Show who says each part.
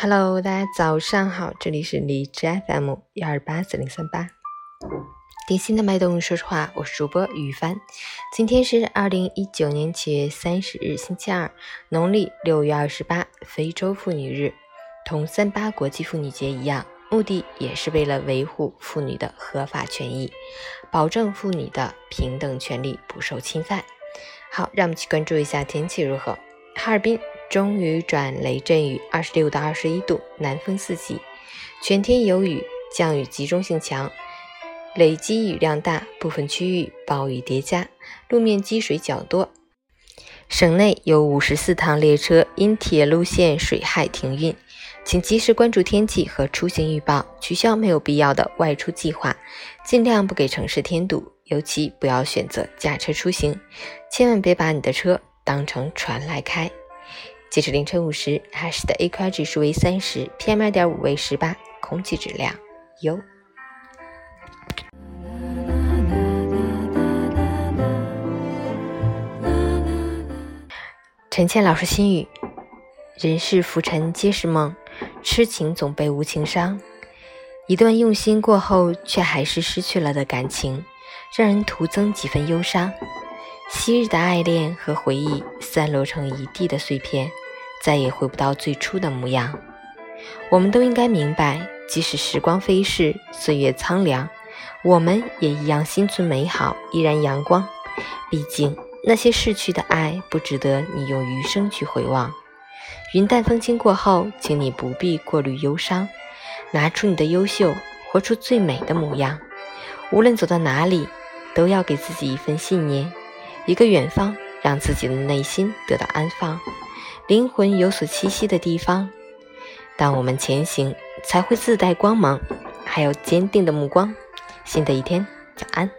Speaker 1: Hello，大家早上好，这里是荔枝 FM 幺二八四零三八，点心的脉动。说实话，我是主播于帆。今天是二零一九年七月三十日，星期二，农历六月二十八，非洲妇女日。同三八国际妇女节一样，目的也是为了维护妇女的合法权益，保证妇女的平等权利不受侵犯。好，让我们去关注一下天气如何。哈尔滨。中雨转雷阵雨，二十六到二十一度，南风四级，全天有雨，降雨集中性强，累积雨量大，部分区域暴雨叠加，路面积水较多。省内有五十四趟列车因铁路线水害停运，请及时关注天气和出行预报，取消没有必要的外出计划，尽量不给城市添堵，尤其不要选择驾车出行，千万别把你的车当成船来开。截至凌晨五时，海市的 AQI 指数为三十，PM 二点五为十八，空气质量优。陈倩老师心语：人世浮沉皆是梦，痴情总被无情伤。一段用心过后却还是失去了的感情，让人徒增几分忧伤。昔日的爱恋和回忆散落成一地的碎片，再也回不到最初的模样。我们都应该明白，即使时光飞逝，岁月苍凉，我们也一样心存美好，依然阳光。毕竟那些逝去的爱，不值得你用余生去回望。云淡风轻过后，请你不必过虑忧伤，拿出你的优秀，活出最美的模样。无论走到哪里，都要给自己一份信念。一个远方，让自己的内心得到安放，灵魂有所栖息的地方。当我们前行，才会自带光芒，还有坚定的目光。新的一天，早安。